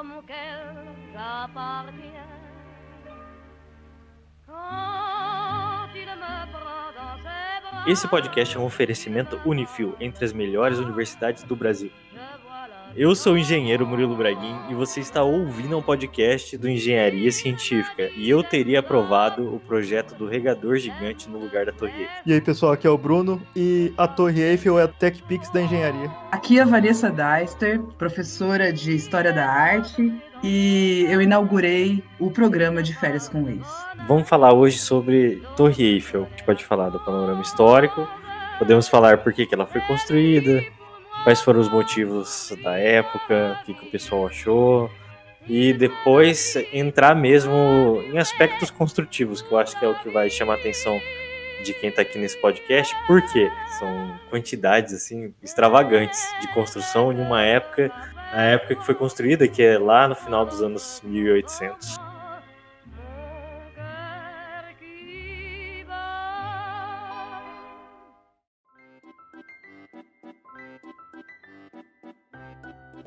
l'homme auquel j'appartiens. Esse podcast é um oferecimento Unifil entre as melhores universidades do Brasil. Eu sou o engenheiro Murilo Braguin e você está ouvindo um podcast do Engenharia Científica e eu teria aprovado o projeto do regador gigante no lugar da Torre Eiffel. E aí, pessoal, aqui é o Bruno e a Torre Eiffel é a TechPix da engenharia. Aqui é a Vanessa Deister, professora de História da Arte, e eu inaugurei o programa de férias com ex. Vamos falar hoje sobre Torre Eiffel. A gente pode falar do panorama histórico, podemos falar por que, que ela foi construída, quais foram os motivos da época, o que, que o pessoal achou, e depois entrar mesmo em aspectos construtivos, que eu acho que é o que vai chamar a atenção de quem está aqui nesse podcast, porque são quantidades assim extravagantes de construção em uma época, a época que foi construída, que é lá no final dos anos 1800.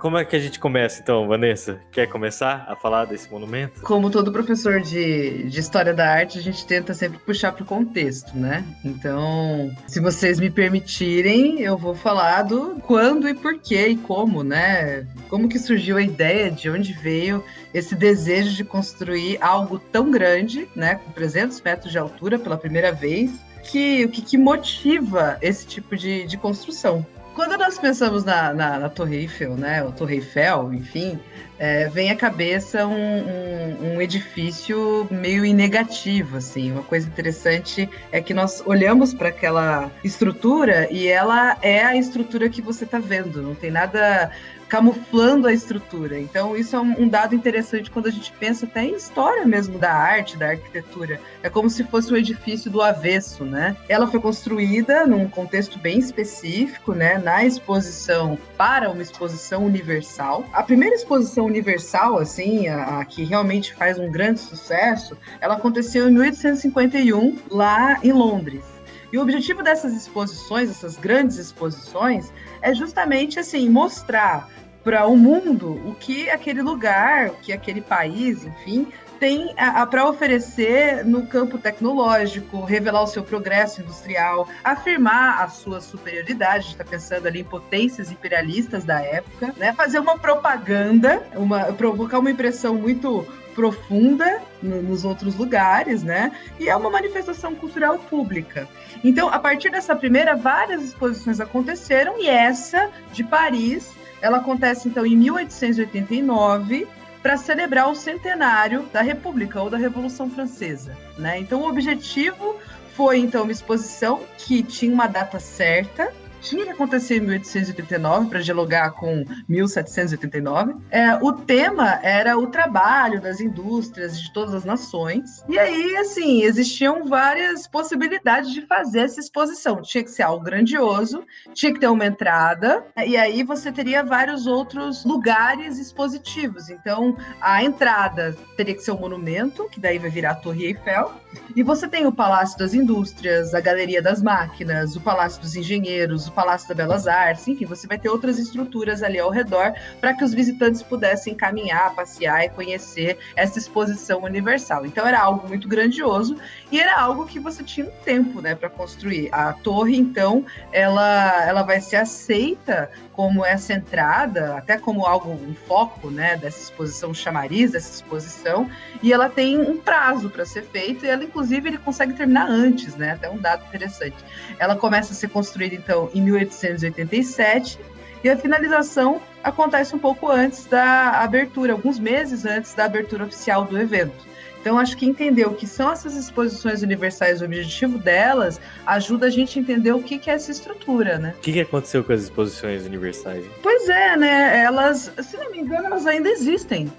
Como é que a gente começa então, Vanessa? Quer começar a falar desse monumento? Como todo professor de, de História da Arte, a gente tenta sempre puxar para o contexto, né? Então, se vocês me permitirem, eu vou falar do quando e por quê e como, né? Como que surgiu a ideia, de onde veio esse desejo de construir algo tão grande, né? Com 300 metros de altura pela primeira vez. Que, o que, que motiva esse tipo de, de construção? Quando nós pensamos na, na, na Torre Eiffel, né, ou Torre Eiffel, enfim, é, vem à cabeça um, um, um edifício meio negativo, assim. Uma coisa interessante é que nós olhamos para aquela estrutura e ela é a estrutura que você está vendo. Não tem nada camuflando a estrutura. Então, isso é um, um dado interessante quando a gente pensa até em história mesmo da arte, da arquitetura. É como se fosse um edifício do avesso, né? Ela foi construída num contexto bem específico, né? Na exposição para uma exposição universal. A primeira exposição universal, assim, a, a que realmente faz um grande sucesso, ela aconteceu em 1851 lá em Londres. E o objetivo dessas exposições, essas grandes exposições, é justamente assim mostrar para o mundo o que aquele lugar, o que aquele país, enfim, tem para oferecer no campo tecnológico, revelar o seu progresso industrial, afirmar a sua superioridade, está pensando ali em potências imperialistas da época, né? fazer uma propaganda, uma, provocar uma impressão muito profunda no, nos outros lugares, né? E é uma manifestação cultural pública. Então, a partir dessa primeira, várias exposições aconteceram e essa de Paris, ela acontece então em 1889 para celebrar o centenário da República ou da Revolução Francesa, né? Então, o objetivo foi então uma exposição que tinha uma data certa, tinha que acontecer em 1889 para dialogar com 1789. É, o tema era o trabalho das indústrias de todas as nações. E aí, assim, existiam várias possibilidades de fazer essa exposição. Tinha que ser algo grandioso, tinha que ter uma entrada, e aí você teria vários outros lugares expositivos. Então, a entrada teria que ser um monumento, que daí vai virar a Torre Eiffel. E você tem o Palácio das Indústrias, a Galeria das Máquinas, o Palácio dos Engenheiros, o Palácio das Belas Artes, enfim, você vai ter outras estruturas ali ao redor para que os visitantes pudessem caminhar, passear e conhecer essa exposição universal. Então era algo muito grandioso e era algo que você tinha um tempo, né, para construir. A torre, então, ela, ela vai ser aceita como essa entrada, até como algo, um foco, né, dessa exposição, chamariz dessa exposição, e ela tem um prazo para ser feita, e ela, inclusive, ele consegue terminar antes, né, até um dado interessante. Ela começa a ser construída, então, em 1887, e a finalização acontece um pouco antes da abertura, alguns meses antes da abertura oficial do evento. Então, acho que entender o que são essas exposições universais, o objetivo delas, ajuda a gente a entender o que, que é essa estrutura, né? O que, que aconteceu com as exposições universais? Pois é, né? Elas, se não me engano, elas ainda existem.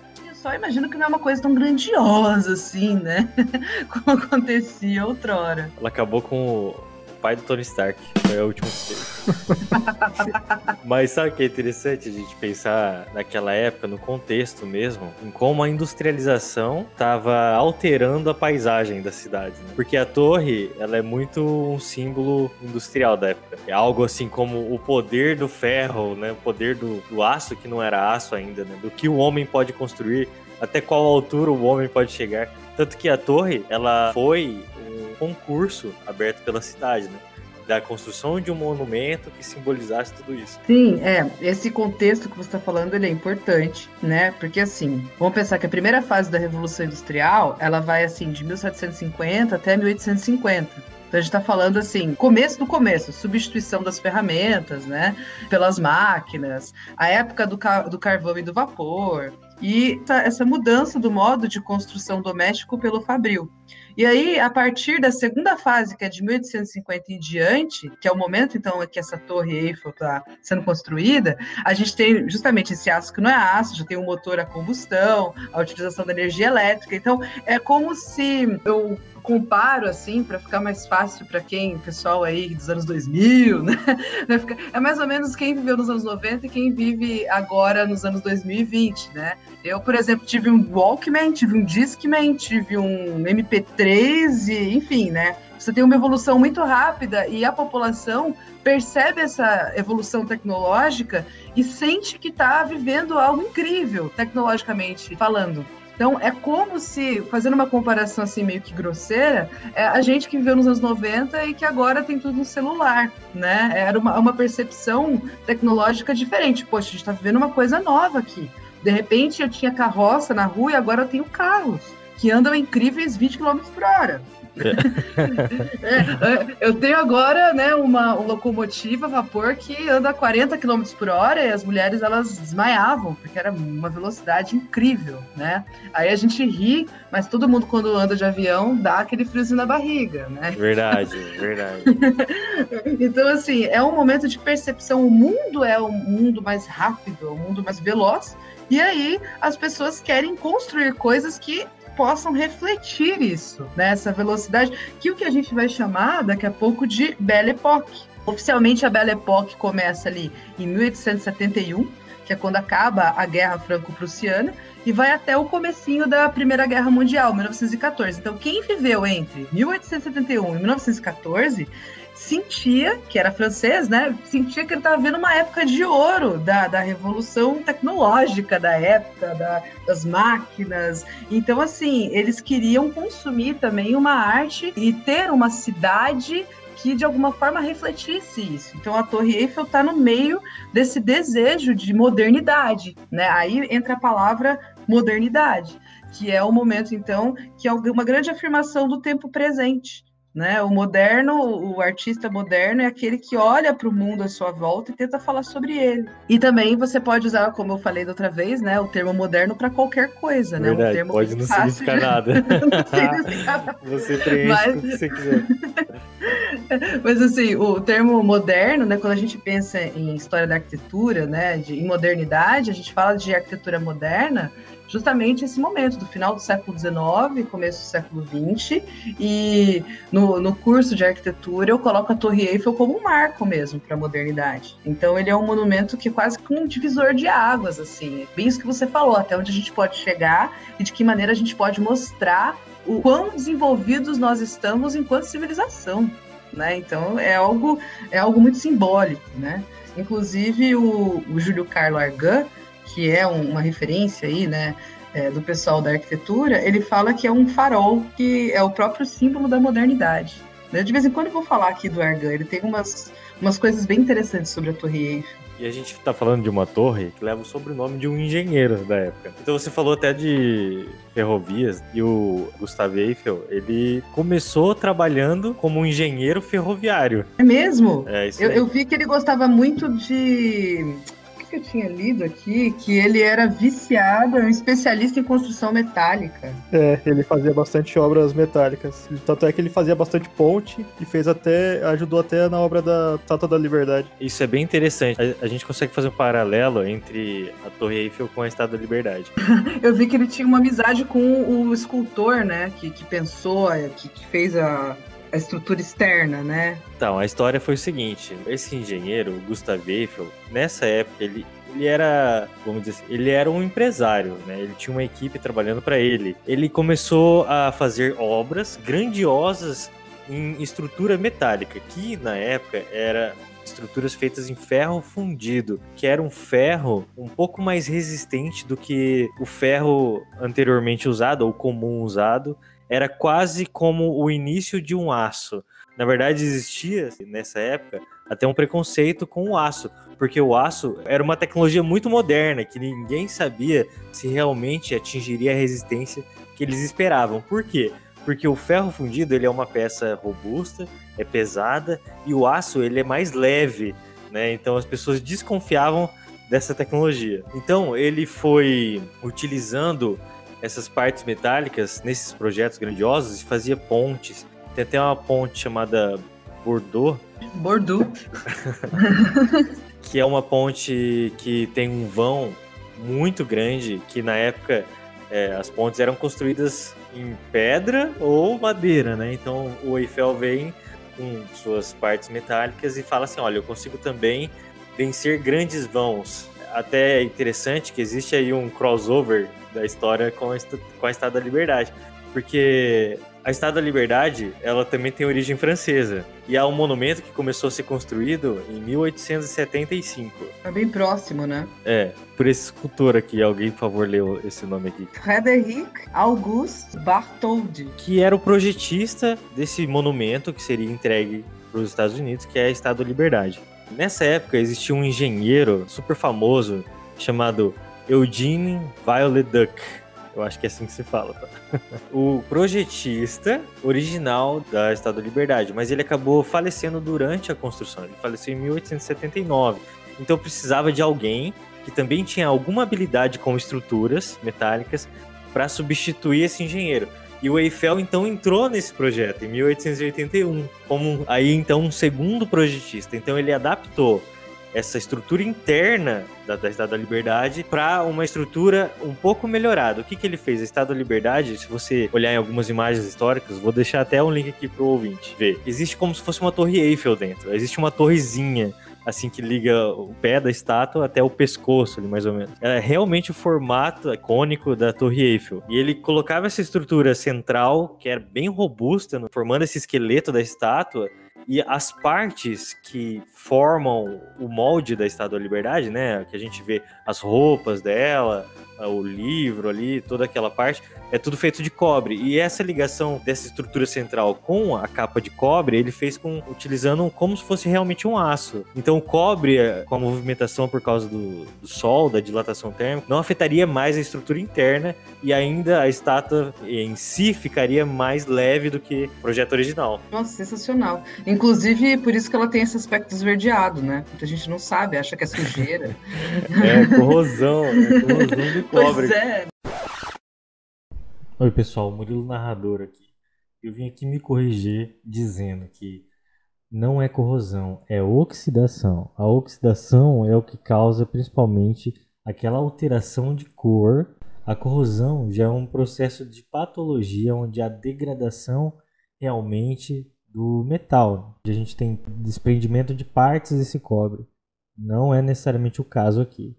Só imagino que não é uma coisa tão grandiosa assim, né? Como acontecia outrora. Ela acabou com pai do Tony Stark. Foi o último que teve. Mas sabe o que é interessante a gente pensar naquela época, no contexto mesmo, em como a industrialização estava alterando a paisagem da cidade. Né? Porque a torre, ela é muito um símbolo industrial da época. É algo assim como o poder do ferro, né? O poder do, do aço, que não era aço ainda, né? Do que o homem pode construir, até qual altura o homem pode chegar. Tanto que a torre, ela foi concurso aberto pela cidade, né? Da construção de um monumento que simbolizasse tudo isso. Sim, é. Esse contexto que você está falando, ele é importante, né? Porque assim, vamos pensar que a primeira fase da Revolução Industrial, ela vai assim de 1750 até 1850. Então a gente está falando assim, começo do começo, substituição das ferramentas, né, pelas máquinas, a época do, ca do carvão e do vapor, e essa mudança do modo de construção doméstico pelo fabril. E aí, a partir da segunda fase, que é de 1850 em diante, que é o momento, então, que essa torre Eiffel está sendo construída, a gente tem justamente esse aço que não é aço, já tem um motor a combustão, a utilização da energia elétrica. Então, é como se eu comparo assim para ficar mais fácil para quem, pessoal aí dos anos 2000, né? É mais ou menos quem viveu nos anos 90 e quem vive agora nos anos 2020, né? Eu, por exemplo, tive um Walkman, tive um Discman, tive um MP3 e, enfim, né? Você tem uma evolução muito rápida e a população percebe essa evolução tecnológica e sente que está vivendo algo incrível, tecnologicamente falando. Então, é como se, fazendo uma comparação assim meio que grosseira, é a gente que viveu nos anos 90 e que agora tem tudo no celular, né? Era uma, uma percepção tecnológica diferente. Poxa, a gente está vivendo uma coisa nova aqui. De repente, eu tinha carroça na rua e agora eu tenho carros que andam incríveis 20 km por hora. É, é, eu tenho agora né, uma, uma locomotiva a vapor que anda a 40 km por hora e as mulheres elas desmaiavam, porque era uma velocidade incrível, né? Aí a gente ri, mas todo mundo quando anda de avião dá aquele friozinho na barriga, né? Verdade, verdade. então, assim, é um momento de percepção. O mundo é um mundo mais rápido, um mundo mais veloz, e aí as pessoas querem construir coisas que possam refletir isso, né? Essa velocidade, que o que a gente vai chamar daqui a pouco de Belle Époque. Oficialmente a Belle Époque começa ali em 1871, que é quando acaba a Guerra Franco-Prussiana, e vai até o comecinho da Primeira Guerra Mundial, 1914. Então, quem viveu entre 1871 e 1914 sentia, que era francês, né? Sentia que ele estava vendo uma época de ouro da, da revolução tecnológica da época, da, das máquinas. Então, assim, eles queriam consumir também uma arte e ter uma cidade que de alguma forma refletisse isso. Então a Torre Eiffel está no meio desse desejo de modernidade, né? Aí entra a palavra modernidade, que é o momento então que é uma grande afirmação do tempo presente. Né? O moderno, o artista moderno é aquele que olha para o mundo à sua volta e tenta falar sobre ele. E também você pode usar, como eu falei da outra vez, né, o termo moderno para qualquer coisa, né? Verdade, um termo pode não significar nada. você preenche Mas... o que você quiser. Mas assim, o termo moderno, né, quando a gente pensa em história da arquitetura, né, de, em modernidade, a gente fala de arquitetura moderna justamente esse momento, do final do século XIX, começo do século XX, e no, no curso de arquitetura eu coloco a Torre Eiffel como um marco mesmo para a modernidade. Então ele é um monumento que é quase que um divisor de águas, assim, é bem isso que você falou, até onde a gente pode chegar e de que maneira a gente pode mostrar o quão desenvolvidos nós estamos enquanto civilização. Né? Então é algo, é algo muito simbólico, né? Inclusive o, o Júlio Carlo Argan, que é um, uma referência aí, né, é, do pessoal da arquitetura, ele fala que é um farol que é o próprio símbolo da modernidade. Né? De vez em quando eu vou falar aqui do Argan, ele tem umas, umas coisas bem interessantes sobre a Torre Eiffel. E a gente está falando de uma torre que leva o sobrenome de um engenheiro da época. Então você falou até de ferrovias e o Gustavo Eiffel, ele começou trabalhando como um engenheiro ferroviário. É mesmo? É, isso eu, eu vi que ele gostava muito de que eu tinha lido aqui que ele era viciado, é um especialista em construção metálica. É, ele fazia bastante obras metálicas. Tanto é que ele fazia bastante ponte e fez até. ajudou até na obra da Tata da Liberdade. Isso é bem interessante. A, a gente consegue fazer um paralelo entre a Torre Eiffel com a Estátua da Liberdade. eu vi que ele tinha uma amizade com o escultor, né? Que, que pensou, que, que fez a, a estrutura externa, né? Então, a história foi o seguinte: esse engenheiro, Gustav Eiffel, nessa época, ele, ele era, vamos dizer assim, ele era um empresário, né? Ele tinha uma equipe trabalhando para ele. Ele começou a fazer obras grandiosas em estrutura metálica, que na época era estruturas feitas em ferro fundido, que era um ferro um pouco mais resistente do que o ferro anteriormente usado ou comum usado. Era quase como o início de um aço. Na verdade, existia nessa época até um preconceito com o aço, porque o aço era uma tecnologia muito moderna que ninguém sabia se realmente atingiria a resistência que eles esperavam. Por quê? Porque o ferro fundido ele é uma peça robusta, é pesada e o aço ele é mais leve, né? Então as pessoas desconfiavam dessa tecnologia. Então ele foi utilizando essas partes metálicas nesses projetos grandiosos e fazia pontes. Tem até uma ponte chamada Bordeaux. Bordeaux. que é uma ponte que tem um vão muito grande, que na época é, as pontes eram construídas em pedra ou madeira, né? Então o Eiffel vem com suas partes metálicas e fala assim: olha, eu consigo também vencer grandes vãos. Até é interessante que existe aí um crossover da história com a, com a Estátua da Liberdade, porque a Estátua da Liberdade, ela também tem origem francesa. E há um monumento que começou a ser construído em 1875. É bem próximo, né? É, por esse escultor aqui. Alguém, por favor, leu esse nome aqui. Frederic Auguste Bartholdi. Que era o projetista desse monumento que seria entregue para os Estados Unidos, que é a Estátua da Liberdade. Nessa época, existia um engenheiro super famoso chamado Eugene Violet Duck eu acho que é assim que se fala, tá? o projetista original da Estado da Liberdade, mas ele acabou falecendo durante a construção. Ele faleceu em 1879. Então precisava de alguém que também tinha alguma habilidade com estruturas metálicas para substituir esse engenheiro. E o Eiffel então entrou nesse projeto em 1881 como aí então um segundo projetista. Então ele adaptou essa estrutura interna da, da Estado da Liberdade para uma estrutura um pouco melhorada. O que, que ele fez? A Estado da Liberdade, se você olhar em algumas imagens históricas, vou deixar até um link aqui pro ouvinte ver. Existe como se fosse uma torre Eiffel dentro. Existe uma torrezinha assim que liga o pé da estátua até o pescoço, ali, mais ou menos. É realmente o formato icônico da Torre Eiffel. E ele colocava essa estrutura central, que era bem robusta, formando esse esqueleto da estátua, e as partes que formam o molde da Estátua da Liberdade, né? Que a gente vê as roupas dela, o livro ali, toda aquela parte, é tudo feito de cobre. E essa ligação dessa estrutura central com a capa de cobre, ele fez com utilizando como se fosse realmente um aço. Então o cobre, com a movimentação por causa do, do sol, da dilatação térmica, não afetaria mais a estrutura interna e ainda a estátua em si ficaria mais leve do que o projeto original. Nossa, sensacional. Inclusive, por isso que ela tem esse aspecto esverdeado, né? Muita gente não sabe, acha que é sujeira. é, corrosão, é corrosão do cobre. Pois é. Oi, pessoal, Murilo Narrador aqui. Eu vim aqui me corrigir dizendo que não é corrosão, é oxidação. A oxidação é o que causa principalmente aquela alteração de cor. A corrosão já é um processo de patologia onde a degradação realmente do metal. A gente tem desprendimento de partes desse cobre. Não é necessariamente o caso aqui.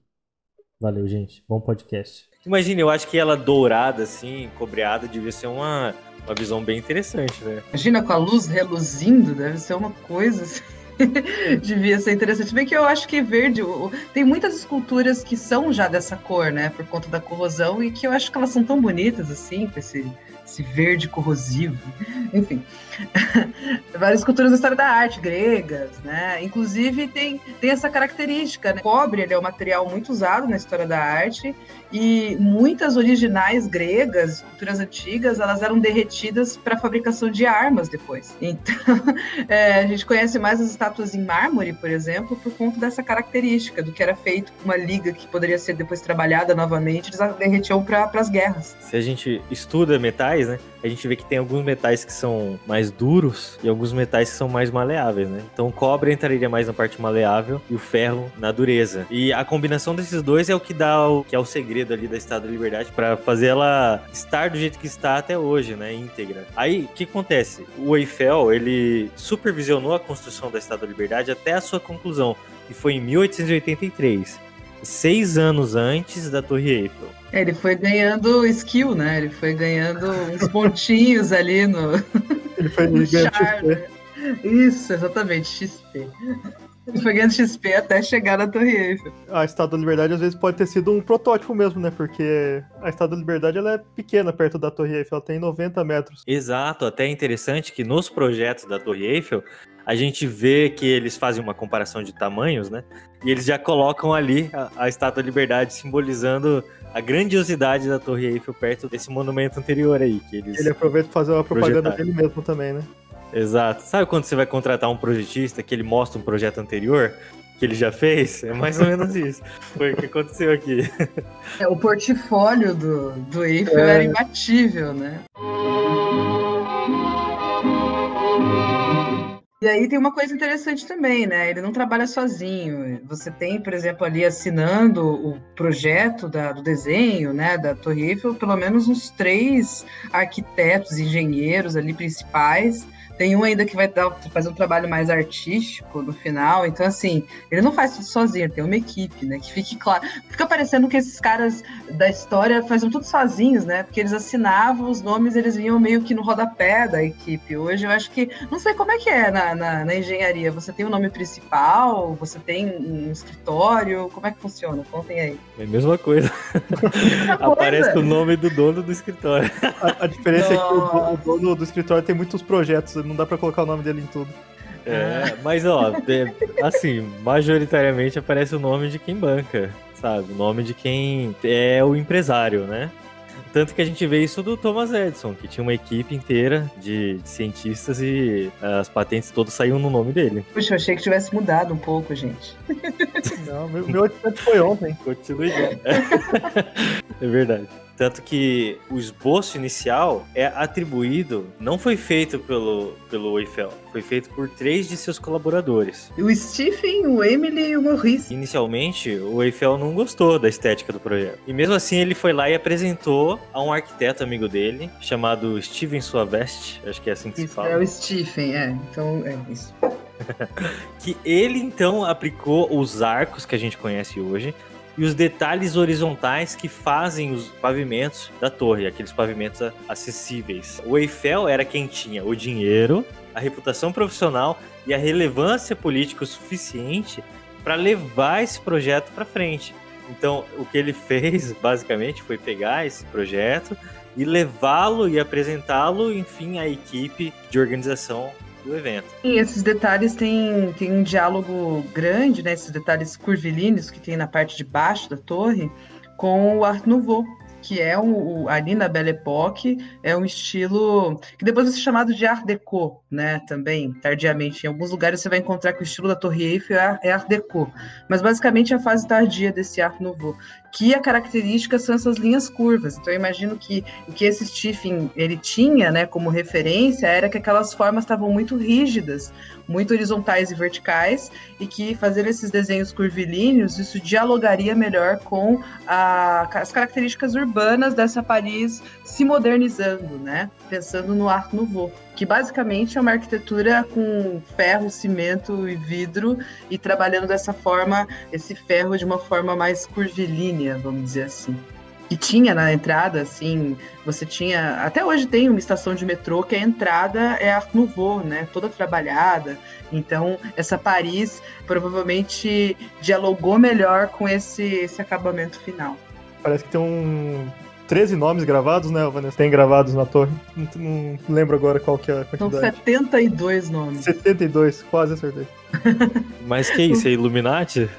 Valeu, gente. Bom podcast. Imagina, eu acho que ela dourada, assim, cobreada, devia ser uma, uma visão bem interessante, né? Imagina com a luz reluzindo, deve ser uma coisa assim. Devia ser interessante. Bem que eu acho que verde. Tem muitas esculturas que são já dessa cor, né? Por conta da corrosão, e que eu acho que elas são tão bonitas assim, com esse esse verde corrosivo. Enfim, várias culturas da história da arte, gregas, né? Inclusive tem, tem essa característica, né? O cobre ele é um material muito usado na história da arte e muitas originais gregas, culturas antigas, elas eram derretidas para a fabricação de armas depois. Então, é, a gente conhece mais as estátuas em mármore, por exemplo, por conta dessa característica do que era feito com uma liga que poderia ser depois trabalhada novamente, eles derretiam para as guerras. Se a gente estuda metais metais, né? A gente vê que tem alguns metais que são mais duros e alguns metais que são mais maleáveis, né? Então o cobre entraria mais na parte maleável e o ferro na dureza. E a combinação desses dois é o que dá o que é o segredo ali da Estado da Liberdade para fazer ela estar do jeito que está até hoje, né? Íntegra. Aí, o que acontece? O Eiffel, ele supervisionou a construção da Estado da Liberdade até a sua conclusão, que foi em 1883 seis anos antes da Torre Eiffel. É, ele foi ganhando skill, né? Ele foi ganhando uns pontinhos ali no. Ele foi no ganhando charme. XP. Isso, exatamente, XP. Ele foi ganhando XP até chegar na Torre Eiffel. A Estátua da Liberdade às vezes pode ter sido um protótipo mesmo, né? Porque a Estátua da Liberdade ela é pequena perto da Torre Eiffel, ela tem 90 metros. Exato, até é interessante que nos projetos da Torre Eiffel, a gente vê que eles fazem uma comparação de tamanhos, né? E eles já colocam ali a, a Estátua da Liberdade simbolizando a grandiosidade da Torre Eiffel perto desse monumento anterior aí. Que eles... Ele aproveita pra fazer uma propaganda Projetaram. dele mesmo também, né? Exato. Sabe quando você vai contratar um projetista que ele mostra um projeto anterior que ele já fez? É mais ou menos isso. Foi o que aconteceu aqui. É, o portfólio do, do Eiffel É. era imbatível, né? E aí tem uma coisa interessante também, né? Ele não trabalha sozinho. Você tem, por exemplo, ali assinando o projeto da- do desenho, né, da Torre Eiffel, pelo menos uns três arquitetos, engenheiros ali principais. Tem um ainda que vai dar, fazer um trabalho mais artístico no final. Então, assim, ele não faz tudo sozinho, ele tem uma equipe, né? Que fique claro. Fica parecendo que esses caras da história faziam tudo sozinhos, né? Porque eles assinavam os nomes, eles vinham meio que no rodapé da equipe. Hoje eu acho que. Não sei como é que é na, na, na engenharia. Você tem o nome principal, você tem um escritório. Como é que funciona? Contem aí. É a mesma coisa. Outra coisa. Aparece o nome do dono do escritório. A, a diferença é que o, Nossa. o dono do escritório tem muitos projetos, não dá pra colocar o nome dele em tudo. É, mas ó, assim, majoritariamente aparece o nome de quem banca, sabe? O nome de quem é o empresário, né? Tanto que a gente vê isso do Thomas Edison, que tinha uma equipe inteira de cientistas e as patentes todas saíam no nome dele. Puxa, eu achei que tivesse mudado um pouco, gente. Não, meu, meu 800 foi ontem. Continue. é verdade. Tanto que o esboço inicial é atribuído, não foi feito pelo, pelo Eiffel, foi feito por três de seus colaboradores. O Stephen, o Emily e o Maurice. Inicialmente, o Eiffel não gostou da estética do projeto. E mesmo assim, ele foi lá e apresentou a um arquiteto amigo dele, chamado Steven Suavest, acho que é assim que se Isso fala. é o Stephen, é. Então, é isso. que ele então aplicou os arcos que a gente conhece hoje e os detalhes horizontais que fazem os pavimentos da torre, aqueles pavimentos acessíveis. O Eiffel era quem tinha o dinheiro, a reputação profissional e a relevância política suficiente para levar esse projeto para frente. Então, o que ele fez basicamente foi pegar esse projeto e levá-lo e apresentá-lo, enfim, à equipe de organização do evento. E esses detalhes têm, um diálogo grande, né? Esses detalhes curvilíneos que tem na parte de baixo da torre com o Art Nouveau, que é um, ali na Belle Époque, é um estilo que depois vai ser chamado de Art Deco, né? Também, tardiamente. Em alguns lugares você vai encontrar que o estilo da Torre Eiffel é, é Art Deco. Mas basicamente é a fase tardia desse Art Nouveau. Que a característica são essas linhas curvas. Então eu imagino que o que esse Stephen ele tinha, né, como referência, era que aquelas formas estavam muito rígidas, muito horizontais e verticais, e que fazendo esses desenhos curvilíneos, isso dialogaria melhor com a- as características urbanas dessa Paris se modernizando, né? Pensando no Art Nouveau, que basicamente é uma arquitetura com ferro, cimento e vidro, e trabalhando dessa forma, esse ferro de uma forma mais curvilínea, vamos dizer assim. E tinha na entrada, assim, você tinha. Até hoje tem uma estação de metrô que a entrada é Art Nouveau, né? Toda trabalhada. Então, essa Paris provavelmente dialogou melhor com esse, esse acabamento final. Parece que tem um 13 nomes gravados, né, Vanessa? Tem gravados na torre. Não, não lembro agora qual que é a São quantidade. 72 nomes. 72, quase acertei. Mas que isso, é Illuminati?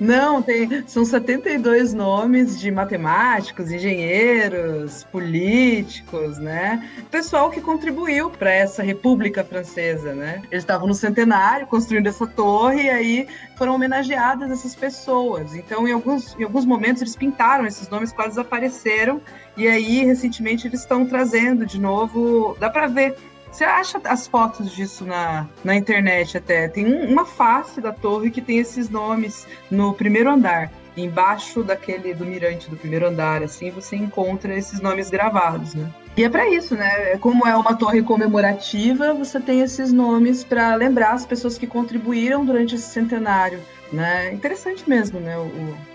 Não, tem, são 72 nomes de matemáticos, engenheiros, políticos, né? Pessoal que contribuiu para essa República Francesa, né? Eles estavam no centenário construindo essa torre e aí foram homenageadas essas pessoas. Então, em alguns, em alguns momentos, eles pintaram esses nomes, quase desapareceram. E aí, recentemente, eles estão trazendo de novo. Dá para ver você acha as fotos disso na, na internet até? Tem um, uma face da torre que tem esses nomes no primeiro andar. Embaixo daquele do mirante do primeiro andar, assim, você encontra esses nomes gravados, né? E é para isso, né? Como é uma torre comemorativa, você tem esses nomes para lembrar as pessoas que contribuíram durante esse centenário. Né? Interessante mesmo, né? O,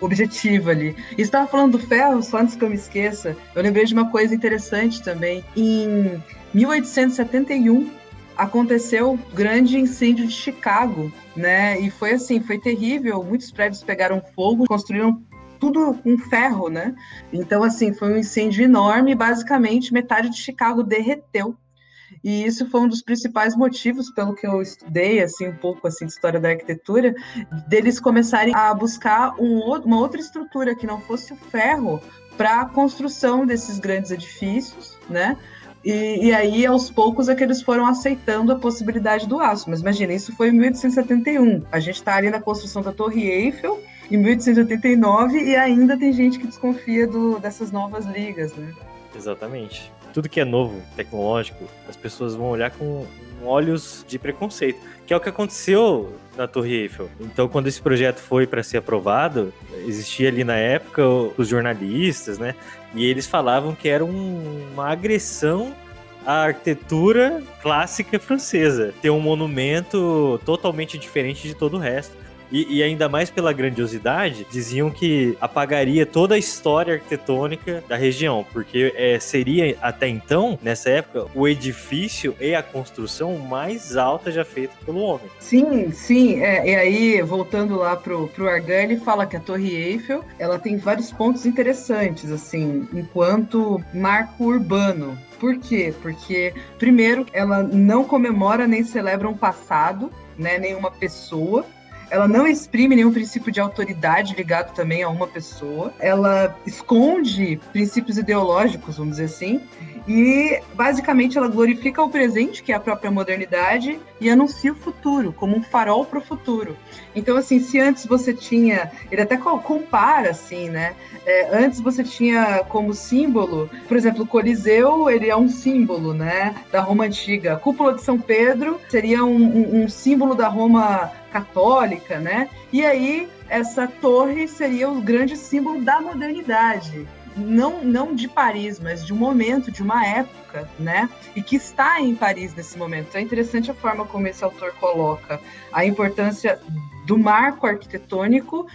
o objetivo ali. E estava falando do ferro, só antes que eu me esqueça, eu lembrei de uma coisa interessante também. Em 1871 aconteceu o grande incêndio de Chicago, né? E foi assim, foi terrível. Muitos prédios pegaram fogo, construíram tudo com ferro, né? Então, assim, foi um incêndio enorme basicamente metade de Chicago derreteu. E isso foi um dos principais motivos, pelo que eu estudei, assim, um pouco assim, de história da arquitetura, deles começarem a buscar um, uma outra estrutura que não fosse o ferro para a construção desses grandes edifícios, né? E, e, aí, aos poucos, é que eles foram aceitando a possibilidade do aço. Mas imagina, isso foi em 1871. A gente está ali na construção da Torre Eiffel, em 1889, e ainda tem gente que desconfia do, dessas novas ligas, né? Exatamente. Tudo que é novo, tecnológico, as pessoas vão olhar com olhos de preconceito, que é o que aconteceu na Torre Eiffel. Então, quando esse projeto foi para ser aprovado, existia ali na época os jornalistas, né? E eles falavam que era um, uma agressão à arquitetura clássica francesa. Ter um monumento totalmente diferente de todo o resto. E, e, ainda mais pela grandiosidade, diziam que apagaria toda a história arquitetônica da região, porque é, seria até então, nessa época, o edifício e a construção mais alta já feita pelo homem. Sim, sim. É, e aí, voltando lá pro, pro Argan, ele fala que a Torre Eiffel ela tem vários pontos interessantes, assim, enquanto marco urbano. Por quê? Porque, primeiro, ela não comemora nem celebra um passado, né, nenhuma pessoa, ela não exprime nenhum princípio de autoridade ligado também a uma pessoa. Ela esconde princípios ideológicos, vamos dizer assim. E basicamente ela glorifica o presente, que é a própria modernidade, e anuncia o futuro, como um farol para o futuro. Então, assim, se antes você tinha. Ele até compara, assim, né? É, antes você tinha como símbolo, por exemplo, o Coliseu, ele é um símbolo, né? Da Roma Antiga. A cúpula de São Pedro seria um, um, um símbolo da Roma católica, né? E aí essa torre seria o grande símbolo da modernidade não, não de Paris, mas de um momento, de uma época, né? E que está em Paris nesse momento. Então é interessante a forma como esse autor coloca a importância do marco arquitetônico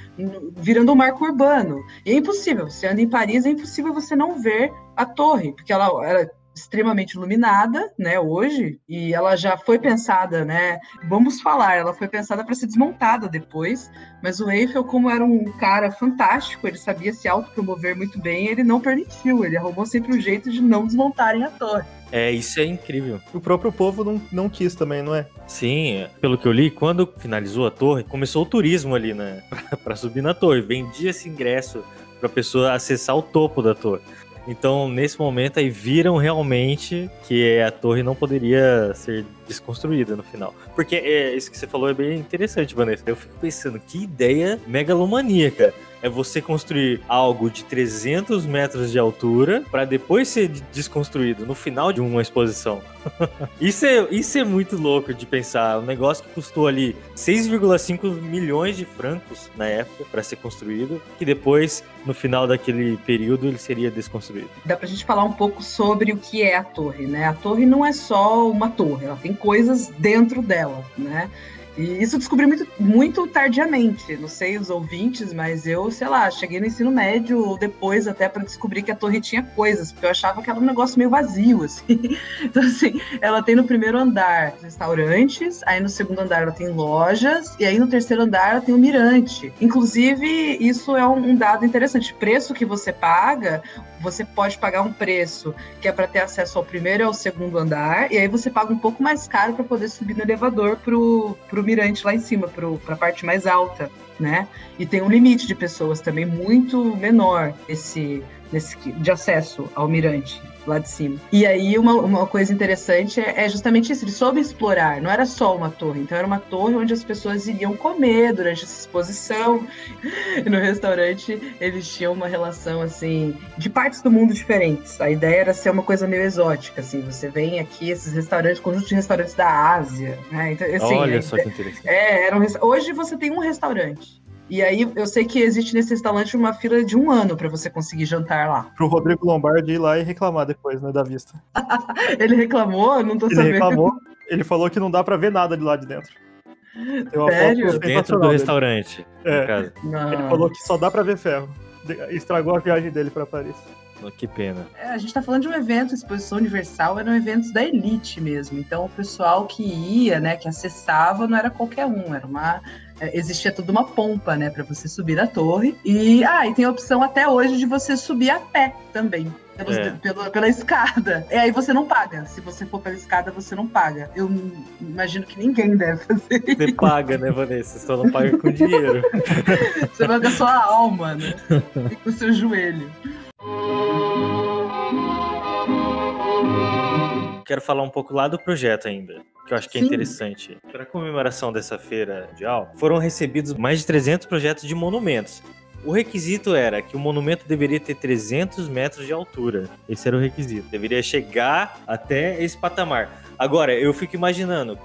virando um marco urbano. E é impossível, você anda em Paris, é impossível você não ver a torre, porque ela, ela extremamente iluminada, né, hoje, e ela já foi pensada, né, vamos falar, ela foi pensada para ser desmontada depois, mas o Eiffel, como era um cara fantástico, ele sabia se autopromover muito bem, ele não permitiu, ele arrumou sempre um jeito de não desmontarem a torre. É, isso é incrível. O próprio povo não, não quis também, não é? Sim, pelo que eu li, quando finalizou a torre, começou o turismo ali, né, para subir na torre, vendia esse ingresso para a pessoa acessar o topo da torre. Então, nesse momento, aí viram realmente que a torre não poderia ser desconstruída no final. Porque é, isso que você falou é bem interessante, Vanessa. Eu fico pensando, que ideia megalomaníaca é você construir algo de 300 metros de altura para depois ser desconstruído no final de uma exposição. isso, é, isso é muito louco de pensar. Um negócio que custou ali 6,5 milhões de francos na época para ser construído, que depois, no final daquele período, ele seria desconstruído. Dá pra gente falar um pouco sobre o que é a torre, né? A torre não é só uma torre, ela tem coisas dentro dela, né? E isso descobri muito, muito tardiamente. Não sei os ouvintes, mas eu, sei lá, cheguei no ensino médio ou depois até para descobrir que a torre tinha coisas, porque eu achava que era um negócio meio vazio, assim. Então, assim, ela tem no primeiro andar restaurantes, aí no segundo andar ela tem lojas, e aí no terceiro andar ela tem o um mirante. Inclusive, isso é um dado interessante. Preço que você paga, você pode pagar um preço que é para ter acesso ao primeiro e ao segundo andar, e aí você paga um pouco mais caro para poder subir no elevador pro, pro mirante lá em cima, para a parte mais alta. né? E tem um limite de pessoas também muito menor esse, nesse, de acesso ao mirante lá de cima. E aí uma, uma coisa interessante é, é, justamente isso, ele soube explorar, não era só uma torre, então era uma torre onde as pessoas iriam comer durante essa exposição. E no restaurante eles tinham uma relação assim de partes do mundo diferentes. A ideia era ser uma coisa meio exótica, assim, você vem aqui esses restaurantes, conjunto de restaurantes da Ásia, né? Então, assim, Olha só que interessante. É, era um, hoje você tem um restaurante e aí eu sei que existe nesse restaurante uma fila de um ano para você conseguir jantar lá. Pro Rodrigo Lombardi ir lá e reclamar depois, né, da vista. ele reclamou? Não tô ele sabendo. Ele reclamou. Ele falou que não dá para ver nada de lá de dentro. Sério? Dentro do restaurante. É. Ele falou que só dá para ver ferro. Estragou a viagem dele para Paris. Que pena. É, a gente está falando de um evento, exposição universal, eram eventos da elite mesmo. Então o pessoal que ia, né, que acessava, não era qualquer um, era uma existia toda uma pompa, né, para você subir a torre. E, ah, e tem a opção até hoje de você subir a pé também. Pelos, é. pela, pela escada. E aí você não paga. Se você for pela escada, você não paga. Eu imagino que ninguém deve fazer Você isso. paga, né, Vanessa? Você só não paga com dinheiro. você paga a sua alma, né? E com o seu joelho. Quero falar um pouco lá do projeto ainda que eu acho que é Sim. interessante. Para a comemoração dessa feira mundial, foram recebidos mais de 300 projetos de monumentos. O requisito era que o monumento deveria ter 300 metros de altura. Esse era o requisito. Deveria chegar até esse patamar. Agora, eu fico imaginando,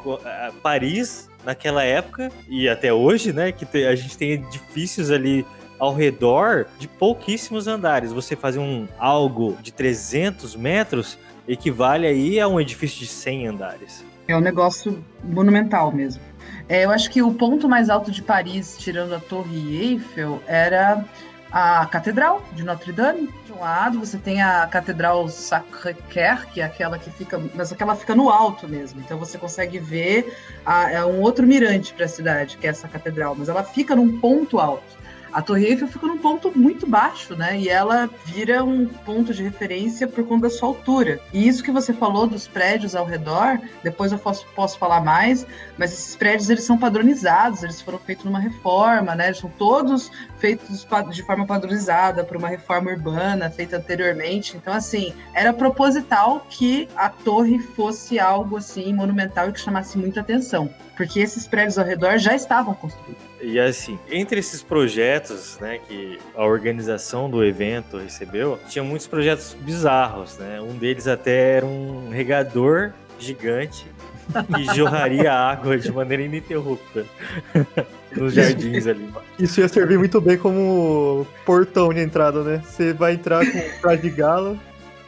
Paris, naquela época, e até hoje, né, que a gente tem edifícios ali ao redor de pouquíssimos andares. Você fazer um algo de 300 metros equivale aí a um edifício de 100 andares. É um negócio monumental mesmo. É, eu acho que o ponto mais alto de Paris, tirando a Torre Eiffel, era a Catedral de Notre Dame. De um lado, você tem a Catedral Sacré-Cœur, que é aquela que fica, mas aquela fica no alto mesmo. Então você consegue ver a, é um outro mirante para a cidade, que é essa catedral, mas ela fica num ponto alto. A Torre Eiffel fica num ponto muito baixo, né? E ela vira um ponto de referência por conta da sua altura. E isso que você falou dos prédios ao redor, depois eu posso, posso falar mais, mas esses prédios eles são padronizados, eles foram feitos numa reforma, né? Eles são todos feitos de forma padronizada por uma reforma urbana feita anteriormente. Então, assim, era proposital que a torre fosse algo assim monumental e que chamasse muita atenção, porque esses prédios ao redor já estavam construídos. E assim, entre esses projetos, né, que a organização do evento recebeu, tinha muitos projetos bizarros, né? Um deles até era um regador gigante que jorraria água de maneira ininterrupta nos jardins ali. Isso ia servir muito bem como portão de entrada, né? Você vai entrar com um traje de gala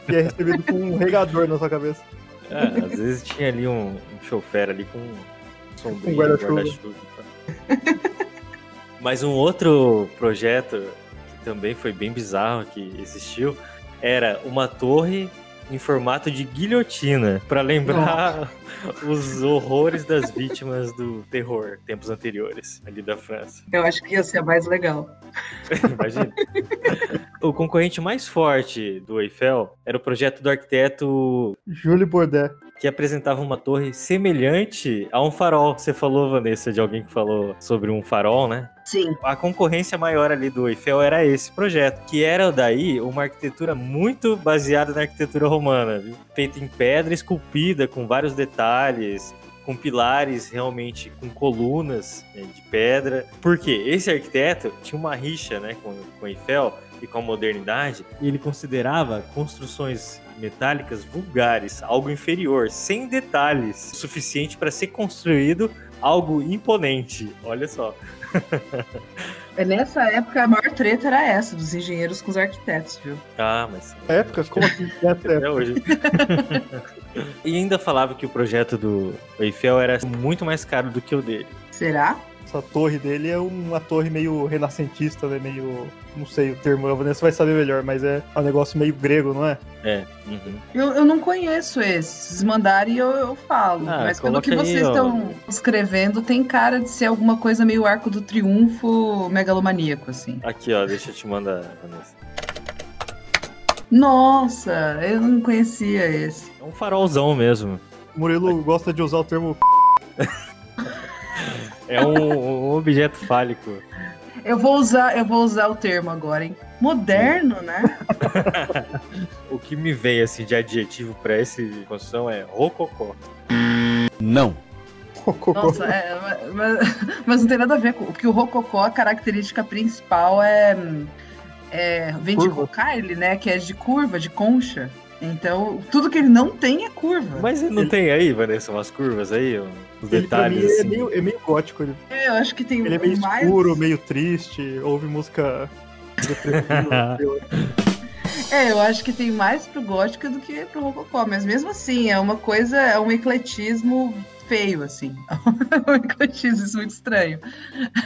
e é recebido com um regador na sua cabeça. É, às vezes tinha ali um, um chofer ali com um sombrinho, um guarda-chuva. Guarda Mas um outro projeto que também foi bem bizarro que existiu era uma torre em formato de guilhotina para lembrar os horrores das vítimas do terror tempos anteriores ali da França. Eu acho que ia ser mais legal. Imagina. o concorrente mais forte do Eiffel era o projeto do arquiteto Júlio Bordet que apresentava uma torre semelhante a um farol. Você falou, Vanessa, de alguém que falou sobre um farol, né? Sim. A concorrência maior ali do Eiffel era esse projeto, que era daí uma arquitetura muito baseada na arquitetura romana, feita em pedra esculpida com vários detalhes, com pilares realmente com colunas né, de pedra. Porque esse arquiteto tinha uma rixa, né, com, com Eiffel e com a modernidade, e ele considerava construções metálicas vulgares, algo inferior, sem detalhes, suficiente para ser construído algo imponente. Olha só. É nessa época a maior treta era essa, dos engenheiros com os arquitetos, viu? Ah, mas. Época? Como assim? Até hoje. e ainda falava que o projeto do Eiffel era muito mais caro do que o dele. Será? Essa torre dele é uma torre meio renascentista, né? Meio. Não sei o termo, a Vanessa vai saber melhor, mas é um negócio meio grego, não é? É. Uhum. Eu, eu não conheço esses. Se mandarem, eu, eu falo. Ah, mas pelo que vocês estão escrevendo, tem cara de ser alguma coisa meio arco do triunfo megalomaníaco, assim. Aqui, ó, deixa eu te mandar, Vanessa. Nossa, eu não conhecia esse. É um farolzão mesmo. O Murilo gosta de usar o termo É um, um objeto fálico. Eu vou usar, eu vou usar o termo agora, hein? Moderno, né? O que me veio assim de adjetivo pra essa construção é rococó. Não. Nossa, é, mas, mas não tem nada a ver com. Porque o rococó, a característica principal é. é vem de Curva. rocaille, né? Que é de curva, de concha. Então, tudo que ele não tem é curva. Mas não tem aí, Vanessa, umas curvas aí, os Ele, pra mim, detalhes é assim. meio, é meio gótico. Ele, É, eu acho que tem ele é meio mais. escuro, meio triste, ouve música depressiva. É, eu acho que tem mais pro gótico do que pro rococó, mas mesmo assim, é uma coisa, é um ecletismo feio, assim. É um ecletismo muito estranho.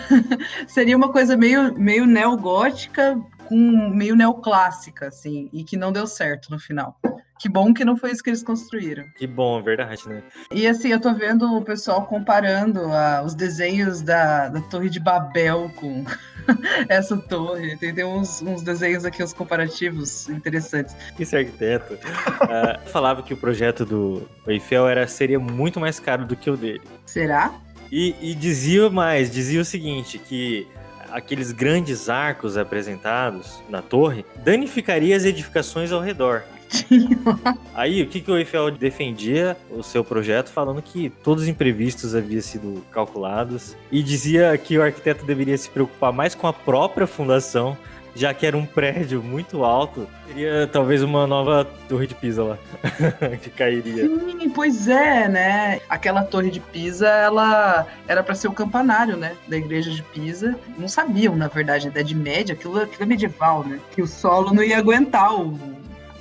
Seria uma coisa meio, meio neogótica com meio neoclássica, assim, e que não deu certo no final. Que bom que não foi isso que eles construíram. Que bom, é verdade, né? E assim, eu tô vendo o pessoal comparando ah, os desenhos da, da Torre de Babel com essa torre. Tem, tem uns, uns desenhos aqui, uns comparativos interessantes. Esse arquiteto ah, falava que o projeto do Eiffel era, seria muito mais caro do que o dele. Será? E, e dizia mais, dizia o seguinte, que aqueles grandes arcos apresentados na torre danificaria as edificações ao redor. Aí, o que, que o Eiffel defendia o seu projeto, falando que todos os imprevistos haviam sido calculados e dizia que o arquiteto deveria se preocupar mais com a própria fundação, já que era um prédio muito alto, seria talvez uma nova torre de Pisa lá, que cairia. Sim, pois é, né? Aquela torre de Pisa, ela era para ser o campanário, né? Da igreja de Pisa. Não sabiam, na verdade, na Idade Média, aquilo, aquilo é medieval, né? Que o solo não ia aguentar, o,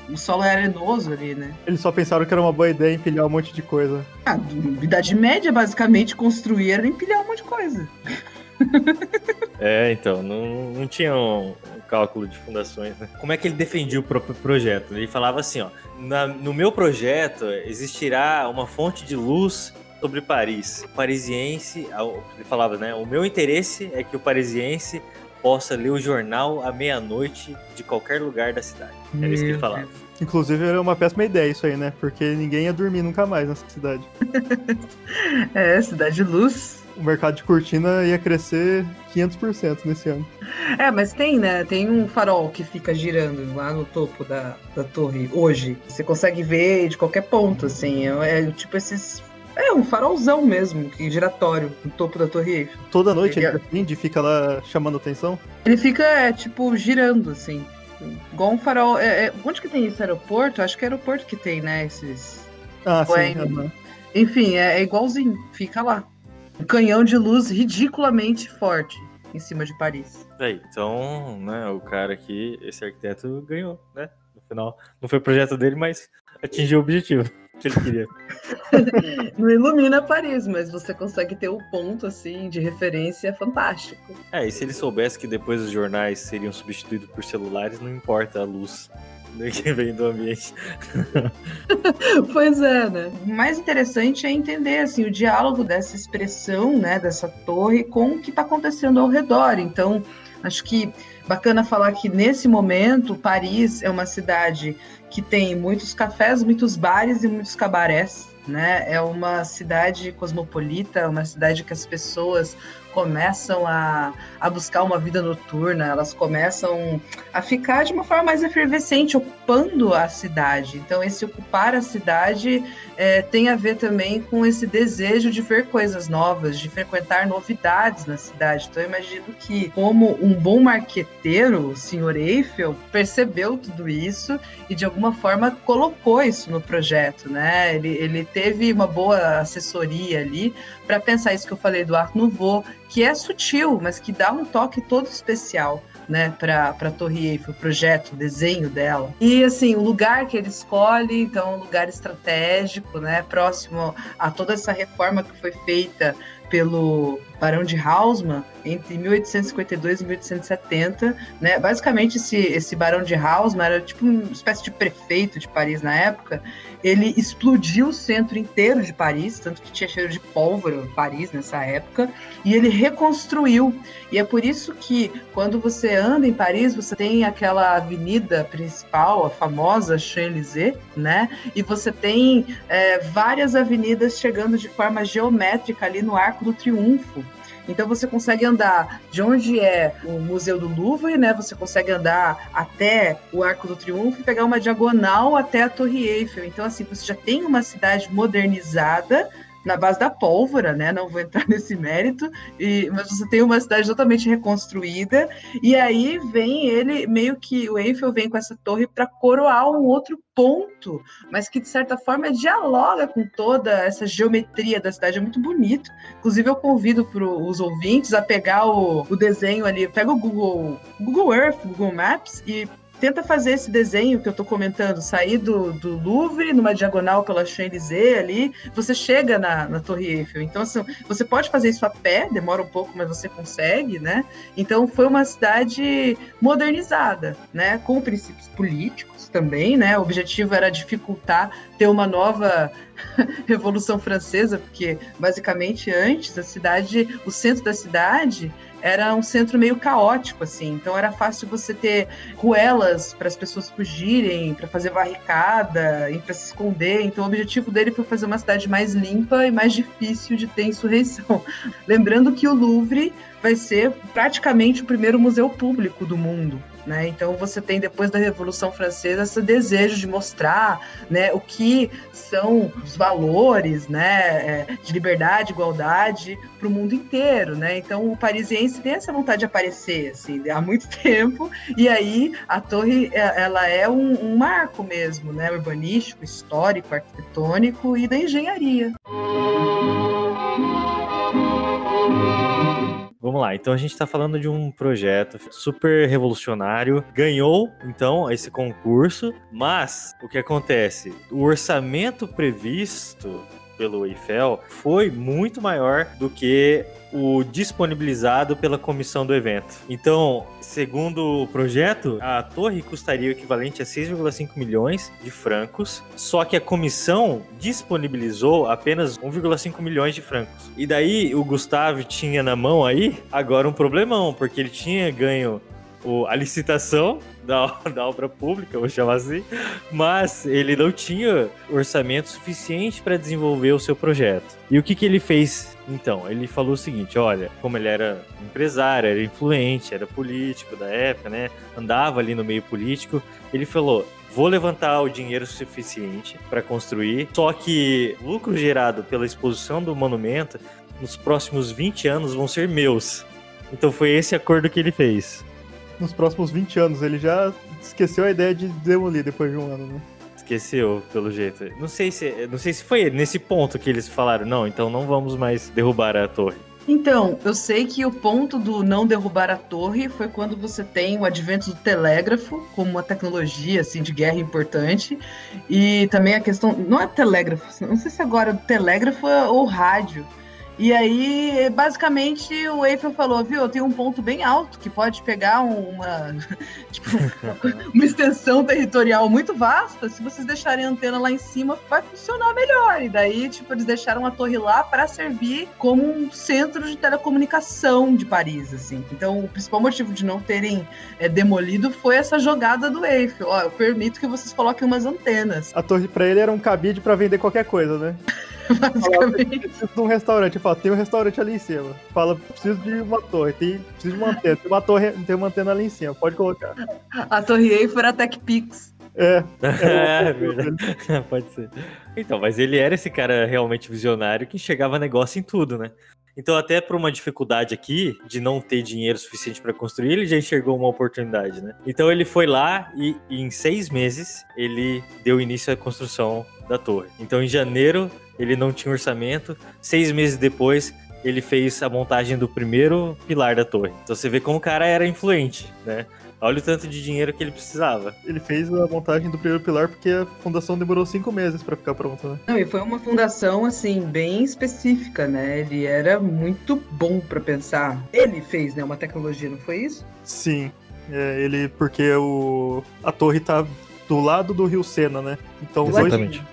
o solo é arenoso ali, né? Eles só pensaram que era uma boa ideia empilhar um monte de coisa. A Idade Média, basicamente, construir era empilhar um monte de coisa. É, então, não, não tinha um, um cálculo de fundações, né? Como é que ele defendia o próprio projeto? Ele falava assim, ó, "Na- no meu projeto existirá uma fonte de luz sobre Paris. O parisiense, ele falava, né, o meu interesse é que o parisiense possa ler o jornal à meia-noite de qualquer lugar da cidade. Era isso que ele falava. Inclusive, era uma péssima ideia isso aí, né? Porque ninguém ia dormir nunca mais nessa cidade. É, Cidade de Luz. O mercado de cortina ia crescer 500% nesse ano. É, mas tem, né? Tem um farol que fica girando lá no topo da, da torre hoje. Você consegue ver de qualquer ponto, assim. É, é tipo esses. É um farolzão mesmo, que giratório, no topo da Torre Eiffel. Toda noite ele Ele- acende e fica lá chamando atenção. Ele fica, é, tipo, girando, assim. Igual um farol. é, é, onde que tem esse aeroporto? Acho que é aeroporto que tem, né? Esses. Ah, sim. Ué, aham. Enfim, é, é igualzinho, fica lá. Um canhão de luz ridiculamente forte em cima de Paris. Aí, então, né, o cara aqui, esse arquiteto ganhou, né? No final, não foi o projeto dele, mas atingiu o objetivo que ele queria. Não ilumina Paris, mas você consegue ter o ponto assim de referência fantástico. É, e se ele soubesse que depois os jornais seriam substituídos por celulares, não importa a luz né, que vem do ambiente. Pois é, né? O mais interessante é entender assim o diálogo dessa expressão, né, dessa torre com o que está acontecendo ao redor. Então, acho que bacana falar que nesse momento Paris é uma cidade que tem muitos cafés, muitos bares e muitos cabarés. Né? É uma cidade cosmopolita, uma cidade que as pessoas começam a, a buscar uma vida noturna, elas começam a ficar de uma forma mais efervescente, ocupando a cidade. Então, esse ocupar a cidade é, tem a ver também com esse desejo de ver coisas novas, de frequentar novidades na cidade. Então, eu imagino que, como um bom marqueteiro, o senhor Eiffel percebeu tudo isso e, de alguma forma, colocou isso no projeto. Né? Ele, ele teve uma boa assessoria ali para pensar isso que eu falei do Art Nouveau, que é sutil, mas que dá um toque todo especial né, para a Torre Eiffel, o projeto, o desenho dela. E assim, o lugar que ele escolhe, então, um lugar estratégico, né, próximo a toda essa reforma que foi feita pelo Barão de Haussmann entre 1852 e 1870, né? Basicamente esse esse Barão de Haussmann era tipo uma espécie de prefeito de Paris na época. Ele explodiu o centro inteiro de Paris, tanto que tinha cheiro de pólvora em Paris nessa época, e ele reconstruiu. E é por isso que quando você anda em Paris, você tem aquela avenida principal, a famosa Champs-Élysées, né? E você tem é, várias avenidas chegando de forma geométrica ali no Arco do Triunfo, Então você consegue andar de onde é o Museu do Louvre, né? Você consegue andar até o Arco do Triunfo e pegar uma diagonal até a Torre Eiffel. Então, assim, você já tem uma cidade modernizada na base da pólvora, né? Não vou entrar nesse mérito, e, mas você tem uma cidade totalmente reconstruída, e aí vem ele, meio que o Eiffel vem com essa torre para coroar um outro ponto, mas que de certa forma dialoga com toda essa geometria da cidade, é muito bonito. Inclusive, eu convido para os ouvintes a pegar o, o desenho ali, pega o Google, Google Earth, Google Maps e tenta fazer esse desenho que eu estou comentando, sair do, do Louvre, numa diagonal pela Champs-Élysées ali, você chega na, na Torre Eiffel. Então, assim, você pode fazer isso a pé, demora um pouco, mas você consegue, né? Então, foi uma cidade modernizada, né? Com princípios políticos também, né? O objetivo era dificultar ter uma nova Revolução Francesa, porque basicamente antes a cidade, o centro da cidade era um centro meio caótico, assim. Então era fácil você ter ruelas para as pessoas fugirem, para fazer barricada, para se esconder. Então o objetivo dele foi fazer uma cidade mais limpa e mais difícil de ter insurreição. Lembrando que o Louvre vai ser praticamente o primeiro museu público do mundo. Né? Então você tem depois da Revolução Francesa esse desejo de mostrar né, o que são os valores né, é, de liberdade, igualdade para o mundo inteiro. Né? Então o parisiense tem essa vontade de aparecer assim, há muito tempo, e aí a torre é, ela é um, um marco mesmo, né, urbanístico, histórico, arquitetônico e da engenharia. Vamos lá, então a gente está falando de um projeto super revolucionário, ganhou então esse concurso, mas o que acontece? O orçamento previsto pelo Eiffel foi muito maior do que o disponibilizado pela comissão do evento. Então, segundo o projeto, a torre custaria o equivalente a 6,5 milhões de francos, só que a comissão disponibilizou apenas 1,5 milhões de francos. E daí o Gustavo tinha na mão aí agora um problemão, porque ele tinha ganho o, a licitação da, da obra pública, vou chamar assim, mas ele não tinha orçamento suficiente para desenvolver o seu projeto. E o que, que ele fez então? Ele falou o seguinte: olha, como ele era empresário, era influente, era político da época, né? Andava ali no meio político, ele falou: vou levantar o dinheiro suficiente para construir, só que o lucro gerado pela exposição do monumento nos próximos 20 anos vão ser meus. Então foi esse acordo que ele fez nos próximos 20 anos. Ele já esqueceu a ideia de demolir depois de um ano, né? Esqueceu, pelo jeito. Não sei se, não sei se foi nesse ponto que eles falaram, não, então não vamos mais derrubar a torre. Então, eu sei que o ponto do não derrubar a torre foi quando você tem o advento do telégrafo como uma tecnologia assim de guerra importante e também a questão não é telégrafo, não sei se agora é telégrafo ou rádio, e aí, basicamente, o Eiffel falou, viu, eu tenho um ponto bem alto que pode pegar uma, tipo, uma extensão territorial muito vasta. Se vocês deixarem a antena lá em cima, vai funcionar melhor. E daí, tipo, eles deixaram a torre lá para servir como um centro de telecomunicação de Paris, assim. Então, o principal motivo de não terem é, demolido foi essa jogada do Eiffel. Ó, eu permito que vocês coloquem umas antenas. A torre para ele era um cabide para vender qualquer coisa, né? Basicamente. Preciso de um restaurante. Fala, tem um restaurante ali em cima. Fala, preciso de uma torre. Tem, preciso de uma antena. Tem uma, torre, tem uma antena ali em cima. Pode colocar. A torre Eiffel era TechPix. É. É, é pode ser. Então, mas ele era esse cara realmente visionário que enxergava negócio em tudo, né? Então, até por uma dificuldade aqui de não ter dinheiro suficiente para construir, ele já enxergou uma oportunidade, né? Então, ele foi lá e, e, em seis meses ele deu início à construção da torre. Então, em janeiro ele não tinha orçamento. Seis meses depois, ele fez a montagem do primeiro pilar da torre. Então você vê como o cara era influente, né? Olha o tanto de dinheiro que ele precisava. Ele fez a montagem do primeiro pilar porque a fundação demorou cinco meses para ficar pronta, né? Não, e foi uma fundação, assim, bem específica, né? Ele era muito bom para pensar. Ele fez, né, uma tecnologia, não foi isso? Sim. É, ele, porque o, a torre tá do lado do rio Sena, né? Então, Exatamente. Dois,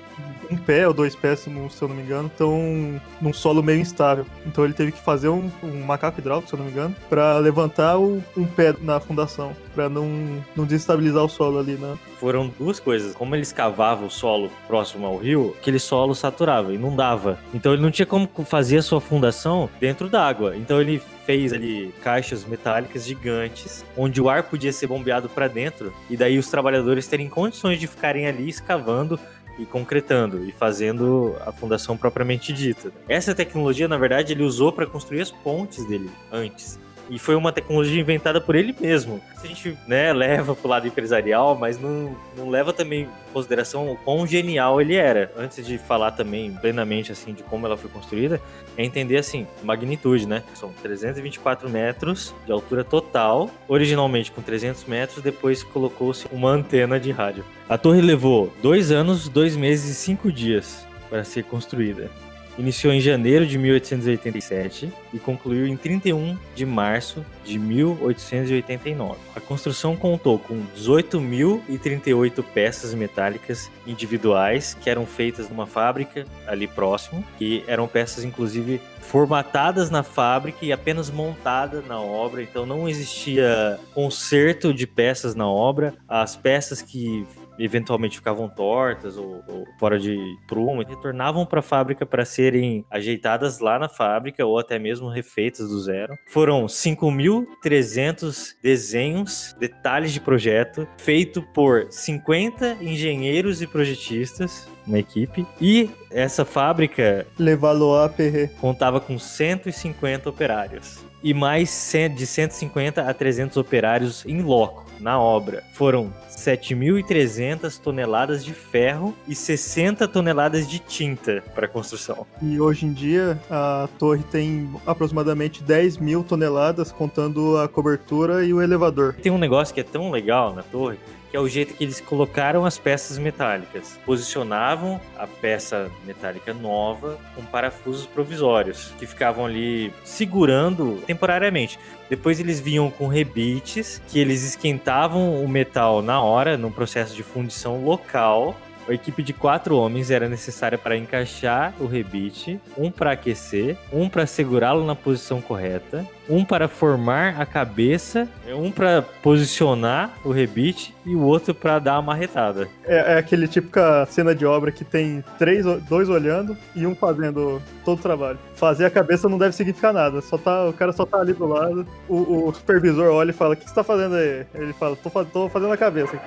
um pé ou dois pés, se eu não me engano, estão num solo meio instável. Então ele teve que fazer um, um macaco hidráulico, se eu não me engano, para levantar o, um pé na fundação, para não, não desestabilizar o solo ali, né? Foram duas coisas. Como eles cavavam o solo próximo ao rio, aquele solo saturava, inundava. Então ele não tinha como fazer a sua fundação dentro d'água. Então ele fez ali caixas metálicas gigantes, onde o ar podia ser bombeado para dentro, e daí os trabalhadores terem condições de ficarem ali escavando e concretando e fazendo a fundação propriamente dita. Essa tecnologia, na verdade, ele usou para construir as pontes dele antes. E foi uma tecnologia inventada por ele mesmo. A gente né, leva pro lado empresarial, mas não, não leva também em consideração o quão genial ele era. Antes de falar também plenamente assim de como ela foi construída, é entender assim, magnitude, né? São 324 metros de altura total, originalmente com 300 metros, depois colocou-se uma antena de rádio. A torre levou dois anos, dois meses e cinco dias para ser construída. Iniciou em janeiro de 1887 e concluiu em 31 de março de 1889. A construção contou com 18.038 peças metálicas individuais que eram feitas numa fábrica ali próximo, que eram peças inclusive formatadas na fábrica e apenas montadas na obra, então não existia conserto de peças na obra. As peças que eventualmente ficavam tortas ou, ou fora de prumo, retornavam para a fábrica para serem ajeitadas lá na fábrica ou até mesmo refeitas do zero. Foram 5.300 desenhos, detalhes de projeto, feito por 50 engenheiros e projetistas, uma equipe. E essa fábrica. Levalo a Perret. Contava com 150 operários. E mais de 150 a 300 operários em loco, na obra. Foram 7.300 toneladas de ferro e 60 toneladas de tinta para construção. E hoje em dia a torre tem aproximadamente 10 mil toneladas, contando a cobertura e o elevador. Tem um negócio que é tão legal na torre que é o jeito que eles colocaram as peças metálicas. Posicionavam a peça metálica nova com parafusos provisórios, que ficavam ali segurando temporariamente. Depois eles vinham com rebites, que eles esquentavam o metal na hora, num processo de fundição local, a equipe de quatro homens era necessária para encaixar o rebite, um para aquecer, um para segurá-lo na posição correta, um para formar a cabeça, um para posicionar o rebite e o outro para dar a marretada. É, é aquele típica cena de obra que tem três, dois olhando e um fazendo todo o trabalho. Fazer a cabeça não deve significar nada, só tá, o cara só tá ali do lado, o, o supervisor olha e fala: O que você tá fazendo aí? Ele fala: tô fazendo a cabeça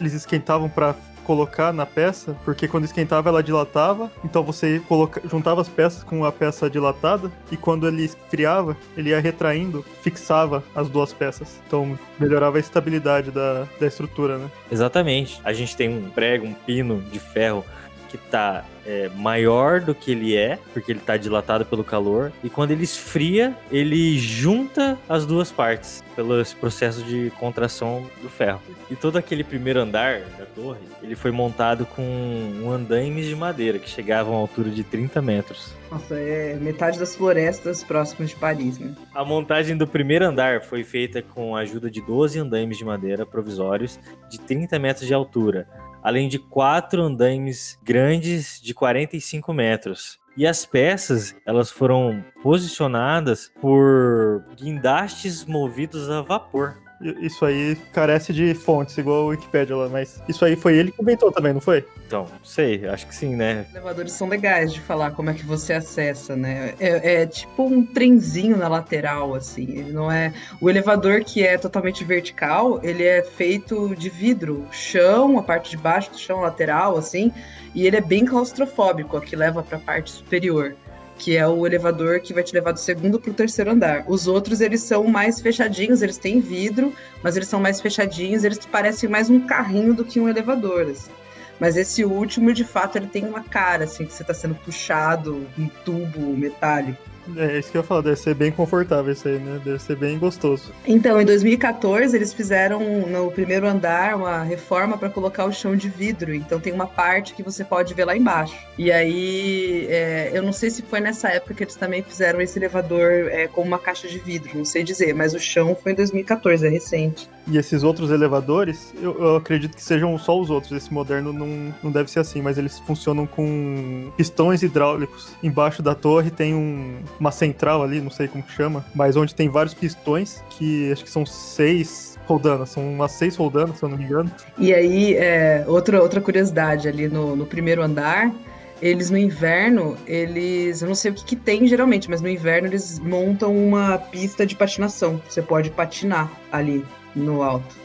eles esquentavam para colocar na peça, porque quando esquentava ela dilatava, então você coloca, juntava as peças com a peça dilatada e quando ele esfriava, ele ia retraindo, fixava as duas peças. Então melhorava a estabilidade da, da estrutura, né? Exatamente. A gente tem um prego, um pino de ferro que tá é, maior do que ele é, porque ele está dilatado pelo calor, e quando ele esfria, ele junta as duas partes pelo processo de contração do ferro. E todo aquele primeiro andar da torre, ele foi montado com um andaime de madeira que chegavam a uma altura de 30 metros. Nossa, é metade das florestas próximas de Paris, né? A montagem do primeiro andar foi feita com a ajuda de 12 andaimes de madeira provisórios de 30 metros de altura além de quatro andaimes grandes de 45 metros. E as peças, elas foram posicionadas por guindastes movidos a vapor. Isso aí carece de fontes, igual o Wikipedia lá, mas isso aí foi ele que inventou também, não foi? Então, sei, acho que sim, né? Os elevadores são legais de falar como é que você acessa, né? É, é, tipo um trenzinho na lateral, assim. Ele não é. O elevador que é totalmente vertical, ele é feito de vidro, chão, a parte de baixo do chão lateral, assim, e ele é bem claustrofóbico, a que leva para a parte superior que é o elevador que vai te levar do segundo para o terceiro andar. Os outros, eles são mais fechadinhos, eles têm vidro, mas eles são mais fechadinhos, eles parecem mais um carrinho do que um elevador, assim. Mas esse último, de fato, ele tem uma cara, assim, que você está sendo puxado, um tubo metálico. É isso que eu ia falar, deve ser bem confortável isso aí, né? Deve ser bem gostoso. Então, em 2014, eles fizeram no primeiro andar uma reforma para colocar o chão de vidro. Então, tem uma parte que você pode ver lá embaixo. E aí, é, eu não sei se foi nessa época que eles também fizeram esse elevador é, com uma caixa de vidro, não sei dizer, mas o chão foi em 2014, é recente. E esses outros elevadores, eu, eu acredito que sejam só os outros. Esse moderno não, não deve ser assim, mas eles funcionam com pistões hidráulicos. Embaixo da torre tem um, uma central ali, não sei como que chama, mas onde tem vários pistões, que acho que são seis roldanas, são umas seis roldanas, se eu não me engano. E aí, é, outra, outra curiosidade ali no, no primeiro andar, eles no inverno, eles. Eu não sei o que, que, tem geralmente, mas no inverno eles montam uma pista de patinação. Você pode patinar ali no alto.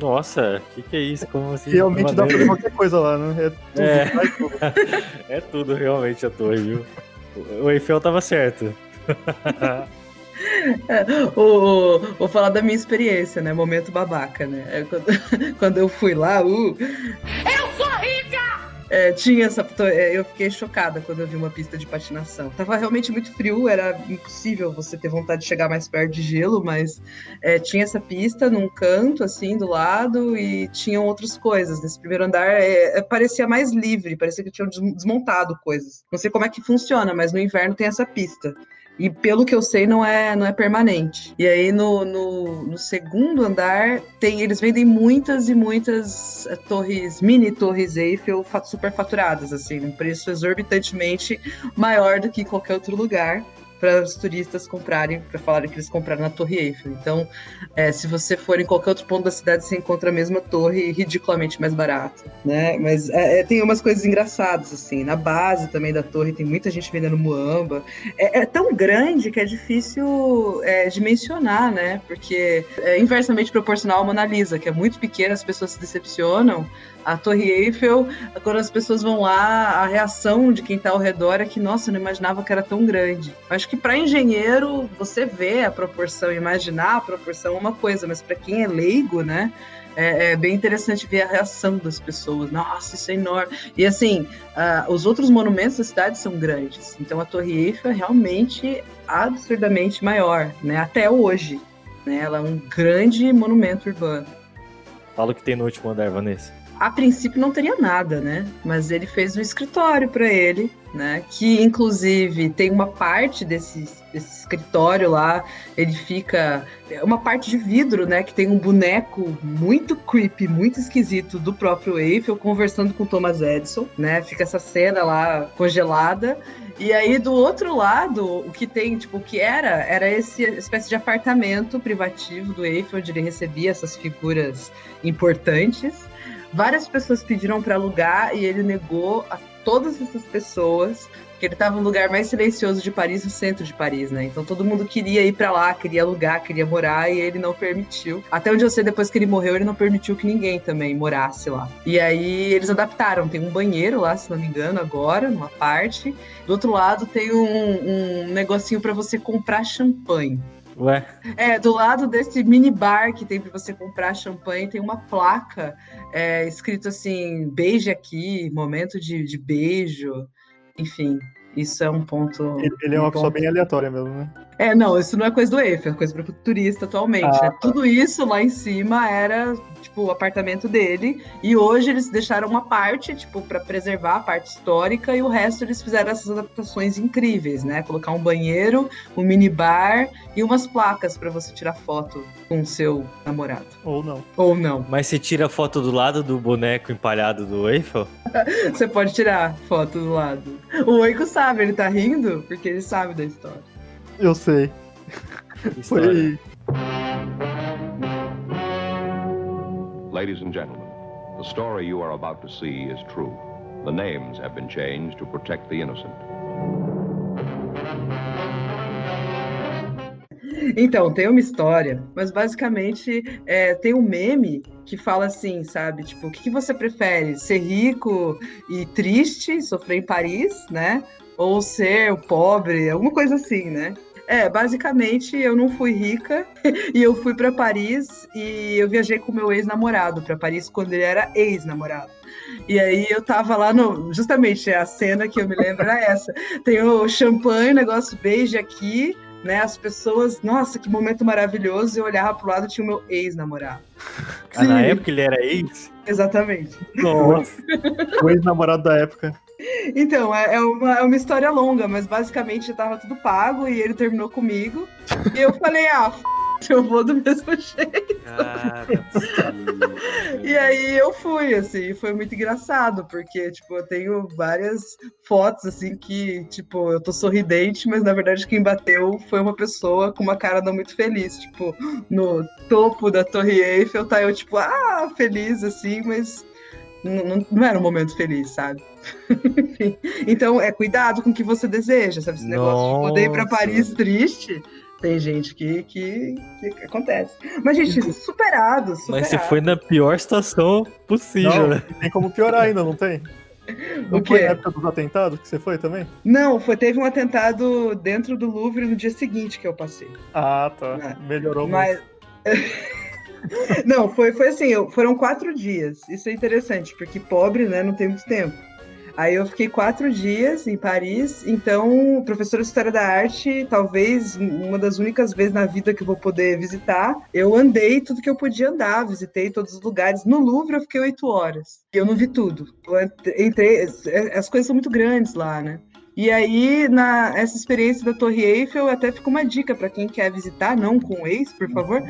Nossa, o que, que é isso? Como assim? Realmente dá pra fazer qualquer coisa lá, né? É tudo, é. tudo. é tudo realmente a torre, viu? O Eiffel tava certo. o, vou falar da minha experiência, né? Momento babaca, né? É quando, quando eu fui lá, uh! É, tinha essa. É, eu fiquei chocada quando eu vi uma pista de patinação. Tava realmente muito frio, era impossível você ter vontade de chegar mais perto de gelo, mas é, tinha essa pista num canto, assim, do lado, e tinham outras coisas. Nesse primeiro andar é, é parecia mais livre, parecia que tinham desmontado coisas. Não sei como é que funciona, mas no inverno tem essa pista. E pelo que eu sei, não é, não é permanente. E aí no, no, no segundo andar tem, eles vendem muitas e muitas eh, torres, mini torres Eiffel superfaturadas, assim, um preço exorbitantemente maior do que qualquer outro lugar para os turistas comprarem, para falarem que eles compraram na Torre Eiffel. Então, é, se você for em qualquer outro ponto da cidade, você encontra a mesma torre ridiculamente mais barata, né? Mas é, é, tem umas coisas engraçadas, assim. Na base também da torre tem muita gente vendendo muamba. É, é tão grande que é difícil é, de mencionar, né? Porque é inversamente proporcional à Mona Lisa, que é muito pequena, as pessoas se decepcionam a Torre Eiffel, quando as pessoas vão lá, a reação de quem está ao redor é que, nossa, eu não imaginava que era tão grande. Acho que para engenheiro, você vê a proporção, imaginar a proporção é uma coisa, mas para quem é leigo, né? É, é, bem interessante ver a reação das pessoas. Nossa, isso é enorme. E assim, uh, os outros monumentos da cidade são grandes. Então a Torre Eiffel é realmente absurdamente maior, né? Até hoje. Né? Ela é um grande monumento urbano. Fala o que tem no último andar, Vanessa a princípio não teria nada, né? Mas ele fez um escritório para ele, né? Que inclusive tem uma parte desse, desse escritório lá, ele fica é uma parte de vidro, né? Que tem um boneco muito creepy, muito esquisito do próprio Eiffel conversando com Thomas Edison, né? Fica essa cena lá congelada. E aí, do outro lado, o que tem, tipo, o que era, era esse espécie de apartamento privativo do Eiffel, onde ele recebia essas figuras importantes. Várias pessoas pediram para alugar e ele negou a todas essas pessoas, porque ele estava no lugar mais silencioso de Paris, no centro de Paris, né? Então todo mundo queria ir para lá, queria alugar, queria morar e ele não permitiu. Até onde eu sei, depois que ele morreu, ele não permitiu que ninguém também morasse lá. E aí eles adaptaram, tem um banheiro lá, se não me engano, agora, numa parte. Do outro lado tem um, um negocinho para você comprar champanhe. Ué? É, do lado desse mini bar que tem para você comprar champanhe, tem uma placa é, escrito assim: beije aqui, momento de, de beijo. Enfim, isso é um ponto. Ele, ele é uma pessoa bem aleatória mesmo, né? É, não, isso não é coisa do Eiffel, é coisa para turista atualmente. Ah, né? tá. Tudo isso lá em cima era tipo, o apartamento dele. E hoje eles deixaram uma parte, tipo, para preservar a parte histórica, e o resto eles fizeram essas adaptações incríveis, né? Colocar um banheiro, um minibar e umas placas para você tirar foto com o seu namorado. Ou não. Ou não. Mas você tira foto do lado do boneco empalhado do Eiffel? você pode tirar foto do lado. O Oiko sabe, ele tá rindo porque ele sabe da história. Eu sei. Foi Ladies and gentlemen, the story you are about to see is true. The names have been changed to protect the innocent. Então, tem uma história, mas basicamente é, tem um meme que fala assim, sabe? Tipo, o que, que você prefere? Ser rico e triste, sofrer em Paris, né? Ou ser pobre, alguma coisa assim, né? É, basicamente eu não fui rica e eu fui para Paris e eu viajei com meu ex-namorado para Paris quando ele era ex-namorado. E aí eu tava lá no. Justamente a cena que eu me lembro era essa. Tem o champanhe, negócio beijo aqui, né? As pessoas, nossa, que momento maravilhoso. Eu olhava pro lado e tinha o meu ex-namorado. Ah, na época ele era ex? Exatamente. Nossa. o ex-namorado da época. Então, é, é, uma, é uma história longa, mas basicamente tava tudo pago e ele terminou comigo. E eu falei, ah, f... eu vou do mesmo jeito. Cara, E aí eu fui, assim, foi muito engraçado, porque, tipo, eu tenho várias fotos, assim, que, tipo, eu tô sorridente, mas na verdade quem bateu foi uma pessoa com uma cara não muito feliz. Tipo, no topo da Torre Eiffel, tá eu, tipo, ah, feliz, assim, mas não, não era um momento feliz, sabe? então, é cuidado com o que você deseja, sabe? Esse negócio de poder ir pra Paris triste. Tem gente que, que, que acontece. Mas, gente, superado, superado. Mas você foi na pior situação possível, Não, né? tem como piorar ainda, não tem? Não O foi quê? na época dos atentados que você foi também? Não, foi, teve um atentado dentro do Louvre no dia seguinte que eu passei. Ah, tá. É. Melhorou Mas. não, foi, foi assim, eu- foram quatro dias. Isso é interessante, porque pobre, né, não tem muito tempo. Aí eu fiquei quatro dias em Paris, então, professora de História da Arte, talvez uma das únicas vezes na vida que eu vou poder visitar, eu andei tudo que eu podia andar, visitei todos os lugares. No Louvre eu fiquei oito horas. Eu não vi tudo. Eu ent- entrei, as coisas são muito grandes lá, né? E aí, na, essa experiência da Torre Eiffel, até fica uma dica para quem quer visitar, não com o ex, por favor,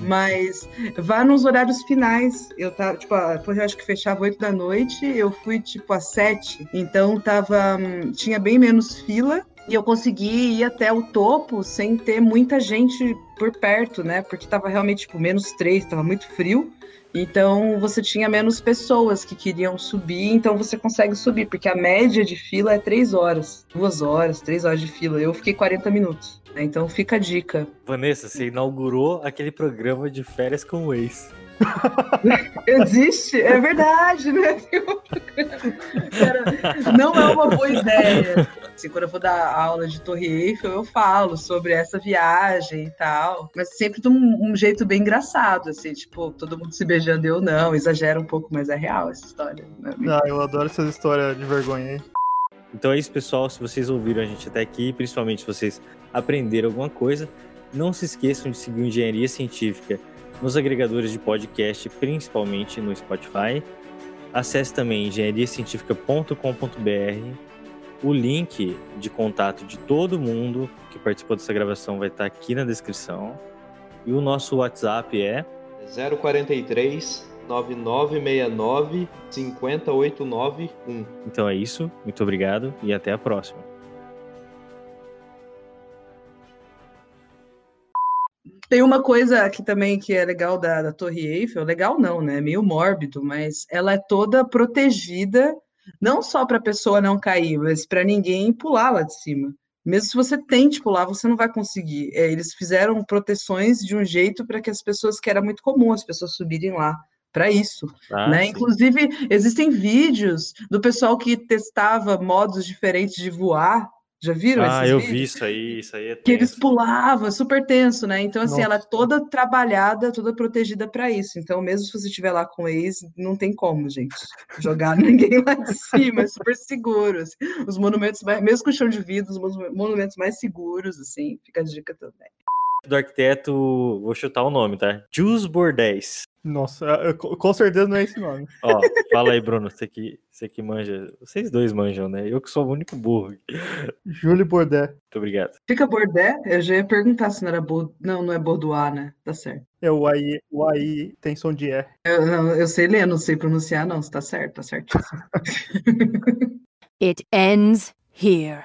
mas vá nos horários finais. Eu tava, tipo, a Torre acho que fechava 8 da noite, eu fui tipo às 7, então tava, hum, tinha bem menos fila. E eu consegui ir até o topo sem ter muita gente por perto, né? Porque tava realmente tipo menos 3, tava muito frio. Então você tinha menos pessoas que queriam subir, então você consegue subir, porque a média de fila é 3 horas, 2 horas, 3 horas de fila. Eu fiquei 40 minutos. né? Então fica a dica. Vanessa, você inaugurou aquele programa de férias com o ex. Existe? É verdade, né? Cara, não é uma boa ideia. Assim, quando eu vou dar aula de Torre Eiffel, eu falo sobre essa viagem e tal. Mas sempre de um, um jeito bem engraçado, assim, tipo, todo mundo se beijando e eu não. Exagera um pouco, mas é real essa história. né? Ah, eu adoro essas histórias de vergonha aí. Então é isso, pessoal. Se vocês ouviram a gente até aqui, principalmente se vocês aprenderam alguma coisa, não se esqueçam de seguir Engenharia Científica nos agregadores de podcast, principalmente no Spotify. Acesse também engenhariacientifica.com.br. O link de contato de todo mundo que participou dessa gravação vai estar aqui na descrição. E o nosso WhatsApp é 043 9969 50891. Então é isso. Muito obrigado e até a próxima. Tem uma coisa aqui também que é legal da, da Torre Eiffel, legal não, né? Meio mórbido, mas ela é toda protegida, não só para a pessoa não cair, mas para ninguém pular lá de cima. Mesmo se você tente pular, você não vai conseguir. É, eles fizeram proteções de um jeito para que as pessoas, que era muito comum, as pessoas subirem lá para isso. Tá? né? Sim. Inclusive, existem vídeos do pessoal que testava modos diferentes de voar. Já viram Ah, esses eu vídeos? vi isso aí. Isso aí é que eles pulavam, é super tenso, né? Então, assim, Nossa. ela é toda trabalhada, toda protegida para isso. Então, mesmo se você estiver lá com o ex, não tem como, gente, jogar ninguém lá de cima, é super seguro. assim. Os monumentos, mais, mesmo com chão de vidro, os monu- monumentos mais seguros, assim, fica a dica também. Do arquiteto, vou chutar o nome, tá? Jules Bordés. Nossa, eu- com com certeza não é esse nome. Ó, fala aí, Bruno, você que, você que manja. Vocês dois manjam, né? Eu que sou o único burro. Muito Júlio Bordet. obrigado. Fica Bordé? Eu já ia perguntar se não era Bordeaux. Não, não é Bordeaux, né? Tá certo. É o AI, o AI tem som de E. Eu, não, eu sei ler, não sei pronunciar, não. Tá certo, tá certíssimo. It ends here.